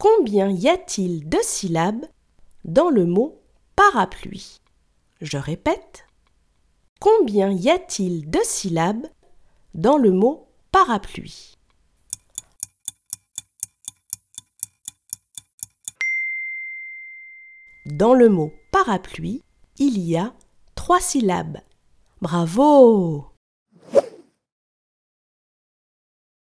Combien y a-t-il de syllabes dans le mot parapluie? Je répète. Combien y a-t-il de syllabes dans le mot parapluie? Dans le mot parapluie, il y a trois syllabes. Bravo